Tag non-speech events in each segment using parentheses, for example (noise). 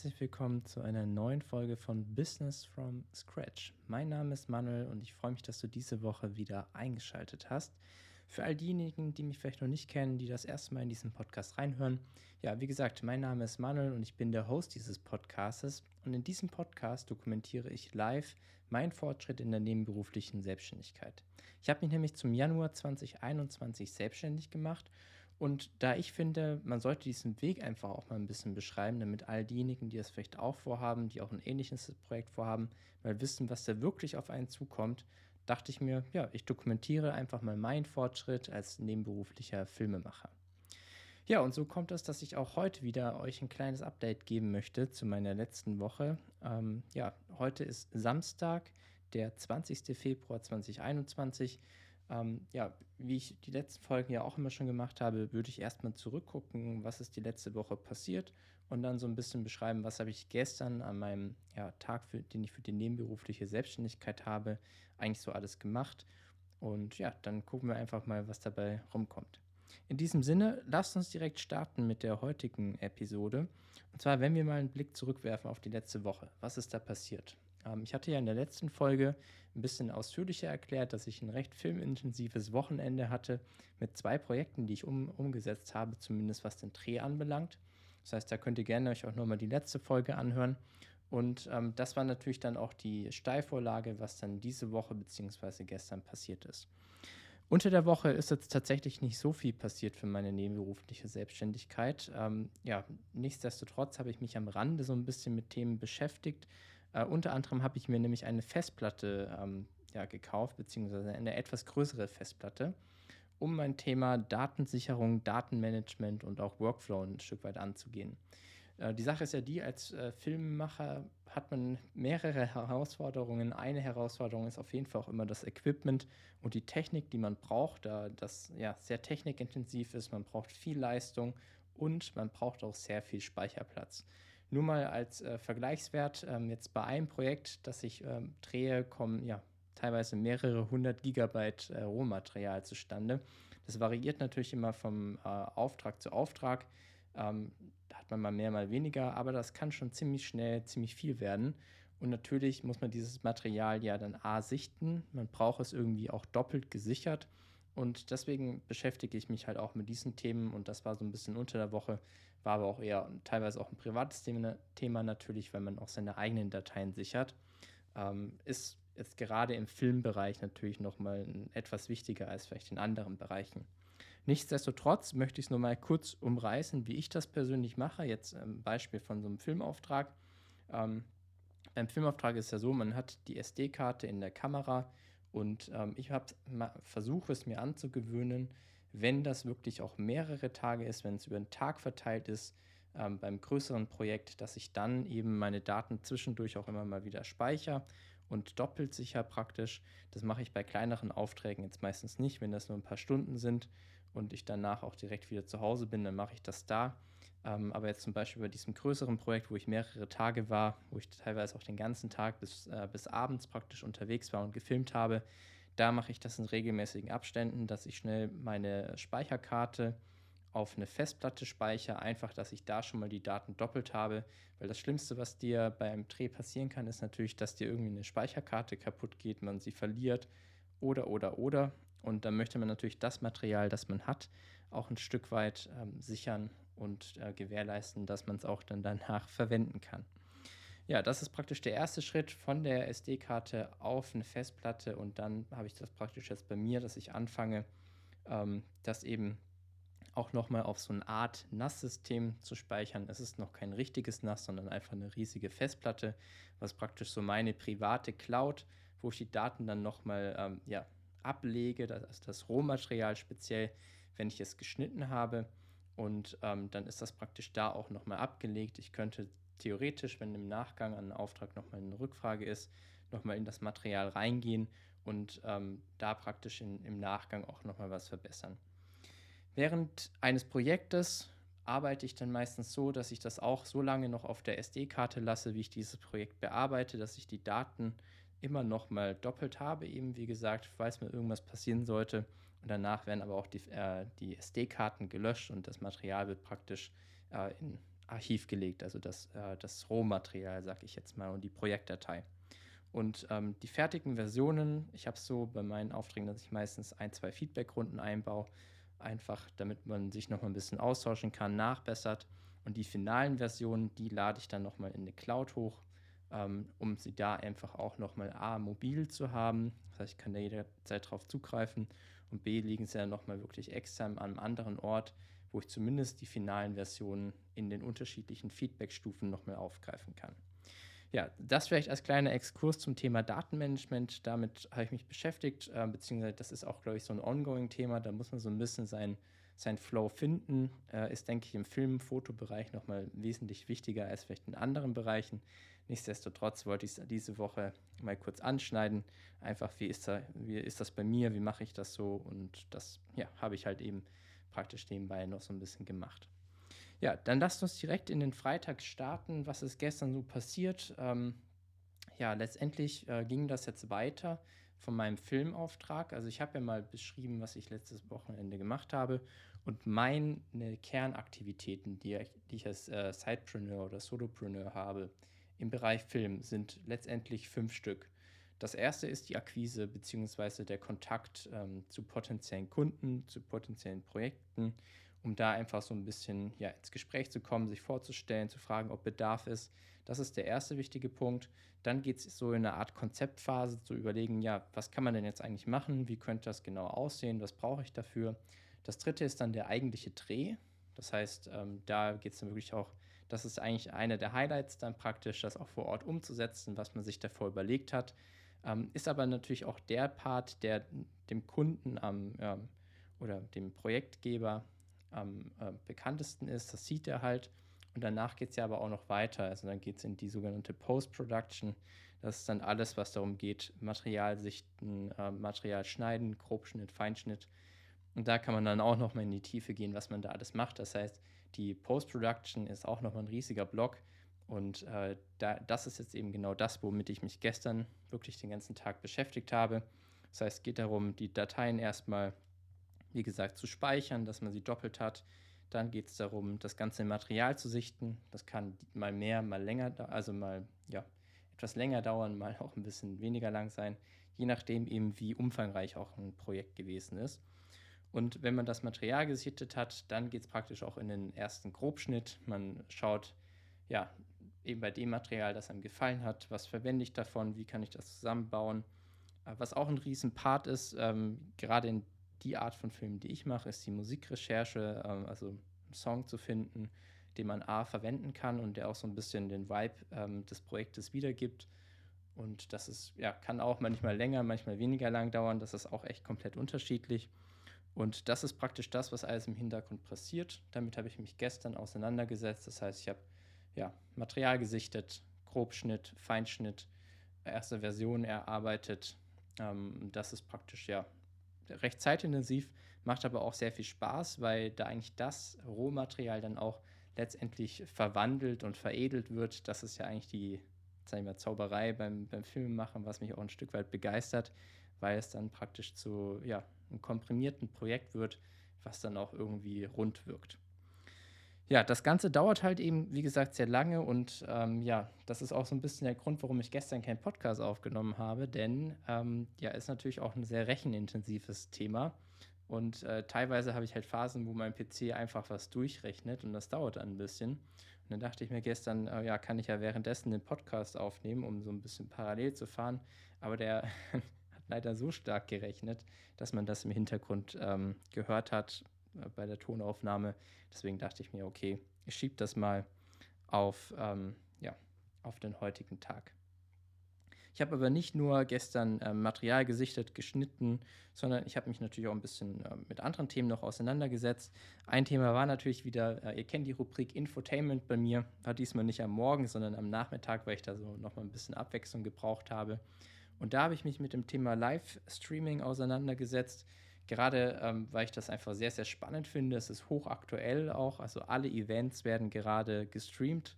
herzlich willkommen zu einer neuen Folge von Business from Scratch. Mein Name ist Manuel und ich freue mich, dass du diese Woche wieder eingeschaltet hast. Für all diejenigen, die mich vielleicht noch nicht kennen, die das erste Mal in diesen Podcast reinhören, ja, wie gesagt, mein Name ist Manuel und ich bin der Host dieses Podcastes. Und in diesem Podcast dokumentiere ich live meinen Fortschritt in der nebenberuflichen Selbstständigkeit. Ich habe mich nämlich zum Januar 2021 selbstständig gemacht und da ich finde, man sollte diesen Weg einfach auch mal ein bisschen beschreiben, damit all diejenigen, die das vielleicht auch vorhaben, die auch ein ähnliches Projekt vorhaben, mal wissen, was da wirklich auf einen zukommt, dachte ich mir, ja, ich dokumentiere einfach mal meinen Fortschritt als nebenberuflicher Filmemacher. Ja, und so kommt es, dass ich auch heute wieder euch ein kleines Update geben möchte zu meiner letzten Woche. Ähm, ja, heute ist Samstag, der 20. Februar 2021. Ähm, ja, wie ich die letzten Folgen ja auch immer schon gemacht habe, würde ich erstmal zurückgucken, was ist die letzte Woche passiert und dann so ein bisschen beschreiben, was habe ich gestern an meinem ja, Tag, für, den ich für die nebenberufliche Selbstständigkeit habe, eigentlich so alles gemacht. Und ja, dann gucken wir einfach mal, was dabei rumkommt. In diesem Sinne, lasst uns direkt starten mit der heutigen Episode. Und zwar, wenn wir mal einen Blick zurückwerfen auf die letzte Woche. Was ist da passiert? Ähm, ich hatte ja in der letzten Folge ein bisschen ausführlicher erklärt, dass ich ein recht filmintensives Wochenende hatte mit zwei Projekten, die ich um, umgesetzt habe, zumindest was den Dreh anbelangt. Das heißt, da könnt ihr gerne euch auch nochmal die letzte Folge anhören. Und ähm, das war natürlich dann auch die Steilvorlage, was dann diese Woche bzw. gestern passiert ist. Unter der Woche ist jetzt tatsächlich nicht so viel passiert für meine nebenberufliche Selbstständigkeit. Ähm, ja, nichtsdestotrotz habe ich mich am Rande so ein bisschen mit Themen beschäftigt, äh, unter anderem habe ich mir nämlich eine Festplatte ähm, ja, gekauft, beziehungsweise eine etwas größere Festplatte, um mein Thema Datensicherung, Datenmanagement und auch Workflow ein Stück weit anzugehen. Äh, die Sache ist ja die, als äh, Filmemacher hat man mehrere Herausforderungen. Eine Herausforderung ist auf jeden Fall auch immer das Equipment und die Technik, die man braucht, da das ja sehr technikintensiv ist. Man braucht viel Leistung und man braucht auch sehr viel Speicherplatz. Nur mal als äh, Vergleichswert, ähm, jetzt bei einem Projekt, das ich ähm, drehe, kommen ja teilweise mehrere hundert Gigabyte äh, Rohmaterial zustande. Das variiert natürlich immer vom äh, Auftrag zu Auftrag. Ähm, da hat man mal mehr, mal weniger, aber das kann schon ziemlich schnell ziemlich viel werden. Und natürlich muss man dieses Material ja dann A sichten. Man braucht es irgendwie auch doppelt gesichert. Und deswegen beschäftige ich mich halt auch mit diesen Themen. Und das war so ein bisschen unter der Woche war aber auch eher teilweise auch ein privates Thema natürlich, weil man auch seine eigenen Dateien sichert. Ähm, ist jetzt gerade im Filmbereich natürlich nochmal etwas wichtiger als vielleicht in anderen Bereichen. Nichtsdestotrotz möchte ich es nur mal kurz umreißen, wie ich das persönlich mache. Jetzt ein Beispiel von so einem Filmauftrag. Ähm, beim Filmauftrag ist ja so, man hat die SD-Karte in der Kamera und ähm, ich versuche es mir anzugewöhnen, wenn das wirklich auch mehrere Tage ist, wenn es über einen Tag verteilt ist, ähm, beim größeren Projekt, dass ich dann eben meine Daten zwischendurch auch immer mal wieder speichere und doppelt sicher praktisch. Das mache ich bei kleineren Aufträgen jetzt meistens nicht, wenn das nur ein paar Stunden sind und ich danach auch direkt wieder zu Hause bin, dann mache ich das da. Ähm, aber jetzt zum Beispiel bei diesem größeren Projekt, wo ich mehrere Tage war, wo ich teilweise auch den ganzen Tag bis, äh, bis abends praktisch unterwegs war und gefilmt habe, da mache ich das in regelmäßigen Abständen, dass ich schnell meine Speicherkarte auf eine Festplatte speichere, einfach, dass ich da schon mal die Daten doppelt habe. Weil das Schlimmste, was dir beim Dreh passieren kann, ist natürlich, dass dir irgendwie eine Speicherkarte kaputt geht, man sie verliert oder, oder, oder. Und dann möchte man natürlich das Material, das man hat, auch ein Stück weit ähm, sichern und äh, gewährleisten, dass man es auch dann danach verwenden kann. Ja, das ist praktisch der erste Schritt von der SD-Karte auf eine Festplatte und dann habe ich das praktisch jetzt bei mir, dass ich anfange, ähm, das eben auch nochmal auf so eine Art NAS-System zu speichern. Es ist noch kein richtiges NAS, sondern einfach eine riesige Festplatte, was praktisch so meine private Cloud, wo ich die Daten dann nochmal ähm, ja, ablege, das, das Rohmaterial speziell, wenn ich es geschnitten habe. Und ähm, dann ist das praktisch da auch nochmal abgelegt. Ich könnte theoretisch, wenn im Nachgang an einen Auftrag nochmal eine Rückfrage ist, nochmal in das Material reingehen und ähm, da praktisch in, im Nachgang auch nochmal was verbessern. Während eines Projektes arbeite ich dann meistens so, dass ich das auch so lange noch auf der SD-Karte lasse, wie ich dieses Projekt bearbeite, dass ich die Daten immer nochmal doppelt habe, eben wie gesagt, falls mir irgendwas passieren sollte. Und danach werden aber auch die, äh, die SD-Karten gelöscht und das Material wird praktisch äh, in Archiv gelegt, also das, äh, das Rohmaterial, sag ich jetzt mal, und die Projektdatei. Und ähm, die fertigen Versionen, ich habe es so bei meinen Aufträgen, dass ich meistens ein, zwei Feedbackrunden einbaue, einfach damit man sich noch mal ein bisschen austauschen kann, nachbessert. Und die finalen Versionen, die lade ich dann noch mal in eine Cloud hoch, ähm, um sie da einfach auch noch mal A, mobil zu haben. Das heißt, ich kann da jederzeit drauf zugreifen. Und B, liegen sie dann noch mal wirklich extern an einem anderen Ort, wo ich zumindest die finalen Versionen in den unterschiedlichen Feedbackstufen noch mal aufgreifen kann. Ja, das vielleicht als kleiner Exkurs zum Thema Datenmanagement. Damit habe ich mich beschäftigt, äh, beziehungsweise das ist auch, glaube ich, so ein ongoing-Thema. Da muss man so ein bisschen sein, sein Flow finden. Äh, ist, denke ich, im Film-, Fotobereich nochmal wesentlich wichtiger als vielleicht in anderen Bereichen. Nichtsdestotrotz wollte ich es diese Woche mal kurz anschneiden. Einfach, wie ist, da, wie ist das bei mir, wie mache ich das so? Und das ja, habe ich halt eben praktisch nebenbei noch so ein bisschen gemacht. Ja, dann lasst uns direkt in den Freitag starten. Was ist gestern so passiert? Ähm, ja, letztendlich äh, ging das jetzt weiter von meinem Filmauftrag. Also ich habe ja mal beschrieben, was ich letztes Wochenende gemacht habe. Und meine Kernaktivitäten, die, die ich als äh, Sidepreneur oder Solopreneur habe im Bereich Film, sind letztendlich fünf Stück. Das erste ist die Akquise bzw. der Kontakt ähm, zu potenziellen Kunden, zu potenziellen Projekten um da einfach so ein bisschen ja, ins Gespräch zu kommen, sich vorzustellen, zu fragen, ob Bedarf ist. Das ist der erste wichtige Punkt. Dann geht es so in eine Art Konzeptphase zu überlegen, ja, was kann man denn jetzt eigentlich machen? Wie könnte das genau aussehen? Was brauche ich dafür? Das dritte ist dann der eigentliche Dreh. Das heißt, ähm, da geht es dann wirklich auch, das ist eigentlich einer der Highlights dann praktisch, das auch vor Ort umzusetzen, was man sich davor überlegt hat. Ähm, ist aber natürlich auch der Part, der dem Kunden am, ähm, oder dem Projektgeber am äh, bekanntesten ist. Das sieht er halt. Und danach geht es ja aber auch noch weiter. Also dann geht es in die sogenannte Post-Production. Das ist dann alles, was darum geht, Material sichten, äh, Material schneiden, Grobschnitt, Feinschnitt. Und da kann man dann auch noch mal in die Tiefe gehen, was man da alles macht. Das heißt, die Post-Production ist auch noch mal ein riesiger Block. Und äh, da, das ist jetzt eben genau das, womit ich mich gestern wirklich den ganzen Tag beschäftigt habe. Das heißt, es geht darum, die Dateien erstmal wie gesagt, zu speichern, dass man sie doppelt hat. Dann geht es darum, das ganze Material zu sichten. Das kann mal mehr, mal länger, also mal ja, etwas länger dauern, mal auch ein bisschen weniger lang sein, je nachdem eben, wie umfangreich auch ein Projekt gewesen ist. Und wenn man das Material gesichtet hat, dann geht es praktisch auch in den ersten Grobschnitt. Man schaut, ja, eben bei dem Material, das einem gefallen hat, was verwende ich davon, wie kann ich das zusammenbauen. Was auch ein Riesenpart ist, ähm, gerade in die Art von Film, die ich mache, ist die Musikrecherche, ähm, also einen Song zu finden, den man A verwenden kann und der auch so ein bisschen den Vibe ähm, des Projektes wiedergibt. Und das ist, ja, kann auch manchmal länger, manchmal weniger lang dauern. Das ist auch echt komplett unterschiedlich. Und das ist praktisch das, was alles im Hintergrund passiert. Damit habe ich mich gestern auseinandergesetzt. Das heißt, ich habe ja, Material gesichtet, Grobschnitt, Feinschnitt, erste Version erarbeitet. Ähm, das ist praktisch ja recht zeitintensiv, macht aber auch sehr viel Spaß, weil da eigentlich das Rohmaterial dann auch letztendlich verwandelt und veredelt wird. Das ist ja eigentlich die sagen wir, Zauberei beim, beim Filmemachen, was mich auch ein Stück weit begeistert, weil es dann praktisch zu ja, einem komprimierten Projekt wird, was dann auch irgendwie rund wirkt ja, das Ganze dauert halt eben, wie gesagt, sehr lange und ähm, ja, das ist auch so ein bisschen der Grund, warum ich gestern keinen Podcast aufgenommen habe, denn ähm, ja, ist natürlich auch ein sehr rechenintensives Thema und äh, teilweise habe ich halt Phasen, wo mein PC einfach was durchrechnet und das dauert dann ein bisschen. Und dann dachte ich mir gestern, äh, ja, kann ich ja währenddessen den Podcast aufnehmen, um so ein bisschen parallel zu fahren, aber der (laughs) leider so stark gerechnet, dass man das im Hintergrund ähm, gehört hat äh, bei der Tonaufnahme. Deswegen dachte ich mir, okay, ich schiebe das mal auf, ähm, ja, auf den heutigen Tag. Ich habe aber nicht nur gestern äh, Material gesichtet, geschnitten, sondern ich habe mich natürlich auch ein bisschen äh, mit anderen Themen noch auseinandergesetzt. Ein Thema war natürlich wieder, äh, ihr kennt die Rubrik Infotainment bei mir, war diesmal nicht am Morgen, sondern am Nachmittag, weil ich da so nochmal ein bisschen Abwechslung gebraucht habe. Und da habe ich mich mit dem Thema Live-Streaming auseinandergesetzt. Gerade ähm, weil ich das einfach sehr, sehr spannend finde. Es ist hochaktuell auch. Also alle Events werden gerade gestreamt.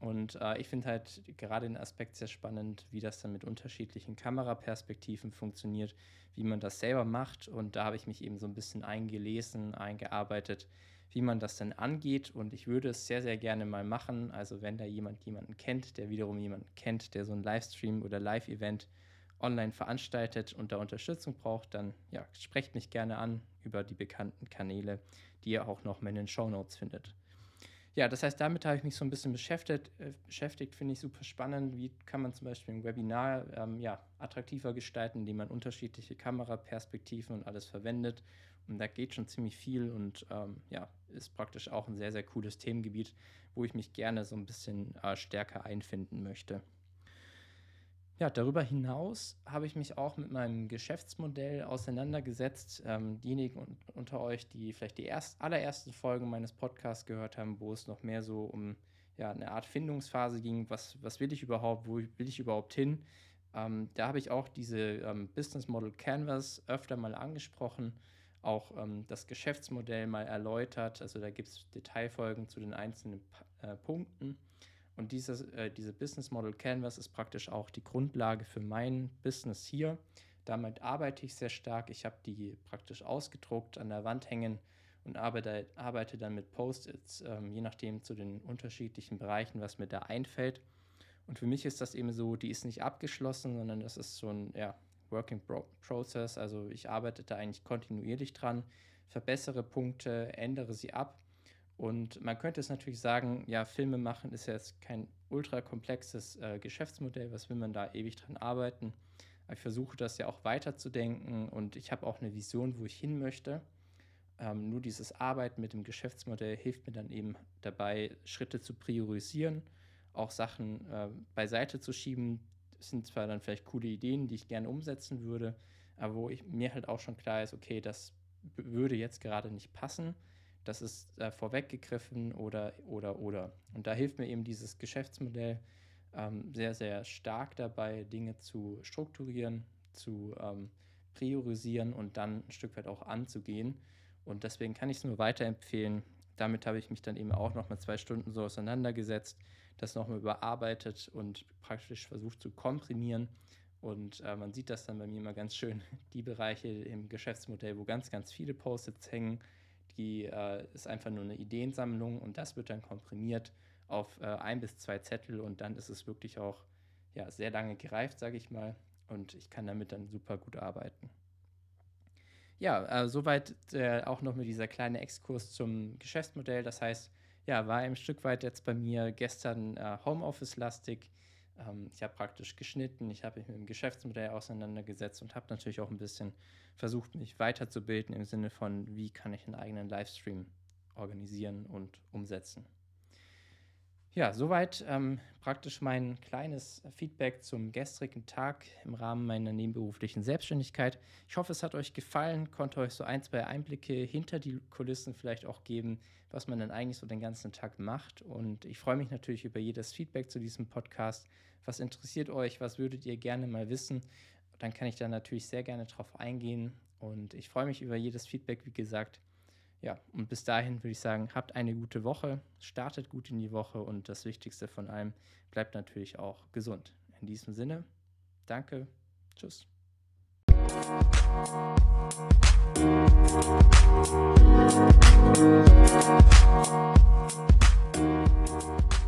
Und äh, ich finde halt gerade den Aspekt sehr spannend, wie das dann mit unterschiedlichen Kameraperspektiven funktioniert, wie man das selber macht. Und da habe ich mich eben so ein bisschen eingelesen, eingearbeitet, wie man das denn angeht. Und ich würde es sehr, sehr gerne mal machen. Also wenn da jemand jemanden kennt, der wiederum jemanden kennt, der so ein Livestream oder Live-Event online veranstaltet und da Unterstützung braucht, dann ja, sprecht mich gerne an über die bekannten Kanäle, die ihr auch noch in den Show Notes findet. Ja, das heißt, damit habe ich mich so ein bisschen beschäftigt. Äh, beschäftigt finde ich super spannend. Wie kann man zum Beispiel ein Webinar ähm, ja, attraktiver gestalten, indem man unterschiedliche Kameraperspektiven und alles verwendet. Und da geht schon ziemlich viel und ähm, ja, ist praktisch auch ein sehr, sehr cooles Themengebiet, wo ich mich gerne so ein bisschen äh, stärker einfinden möchte. Ja, darüber hinaus habe ich mich auch mit meinem Geschäftsmodell auseinandergesetzt. Ähm, diejenigen unter euch, die vielleicht die erst, allerersten Folgen meines Podcasts gehört haben, wo es noch mehr so um ja, eine Art Findungsphase ging, was, was will ich überhaupt, wo will ich überhaupt hin, ähm, da habe ich auch diese ähm, Business Model Canvas öfter mal angesprochen, auch ähm, das Geschäftsmodell mal erläutert. Also da gibt es Detailfolgen zu den einzelnen äh, Punkten. Und dieses, äh, diese Business Model Canvas ist praktisch auch die Grundlage für mein Business hier. Damit arbeite ich sehr stark. Ich habe die praktisch ausgedruckt an der Wand hängen und arbeite, arbeite dann mit Post-its, ähm, je nachdem zu den unterschiedlichen Bereichen, was mir da einfällt. Und für mich ist das eben so, die ist nicht abgeschlossen, sondern das ist so ein ja, Working Process. Also ich arbeite da eigentlich kontinuierlich dran, verbessere Punkte, ändere sie ab und man könnte es natürlich sagen, ja, Filme machen ist ja jetzt kein ultra komplexes äh, Geschäftsmodell, was will man da ewig dran arbeiten? Ich versuche das ja auch weiterzudenken und ich habe auch eine Vision, wo ich hin möchte. Ähm, nur dieses Arbeiten mit dem Geschäftsmodell hilft mir dann eben dabei, Schritte zu priorisieren, auch Sachen äh, beiseite zu schieben. Das sind zwar dann vielleicht coole Ideen, die ich gerne umsetzen würde, aber wo ich, mir halt auch schon klar ist, okay, das würde jetzt gerade nicht passen das ist äh, vorweggegriffen oder, oder, oder. Und da hilft mir eben dieses Geschäftsmodell ähm, sehr, sehr stark dabei, Dinge zu strukturieren, zu ähm, priorisieren und dann ein Stück weit auch anzugehen. Und deswegen kann ich es nur weiterempfehlen. Damit habe ich mich dann eben auch noch mal zwei Stunden so auseinandergesetzt, das nochmal überarbeitet und praktisch versucht zu komprimieren. Und äh, man sieht das dann bei mir immer ganz schön, die Bereiche im Geschäftsmodell, wo ganz, ganz viele Post-its hängen, die äh, ist einfach nur eine Ideensammlung und das wird dann komprimiert auf äh, ein bis zwei Zettel und dann ist es wirklich auch ja, sehr lange gereift, sage ich mal. Und ich kann damit dann super gut arbeiten. Ja, äh, soweit äh, auch noch mit dieser kleine Exkurs zum Geschäftsmodell. Das heißt, ja, war ein Stück weit jetzt bei mir gestern äh, Homeoffice-lastig. Ähm, ich habe praktisch geschnitten, ich habe mich mit dem Geschäftsmodell auseinandergesetzt und habe natürlich auch ein bisschen versucht, mich weiterzubilden im Sinne von, wie kann ich einen eigenen Livestream organisieren und umsetzen. Ja, soweit ähm, praktisch mein kleines Feedback zum gestrigen Tag im Rahmen meiner nebenberuflichen Selbstständigkeit. Ich hoffe, es hat euch gefallen, konnte euch so ein, zwei Einblicke hinter die Kulissen vielleicht auch geben, was man dann eigentlich so den ganzen Tag macht. Und ich freue mich natürlich über jedes Feedback zu diesem Podcast. Was interessiert euch? Was würdet ihr gerne mal wissen? Dann kann ich da natürlich sehr gerne drauf eingehen. Und ich freue mich über jedes Feedback, wie gesagt. Ja, und bis dahin würde ich sagen, habt eine gute Woche, startet gut in die Woche und das Wichtigste von allem, bleibt natürlich auch gesund. In diesem Sinne, danke, tschüss. Thank you.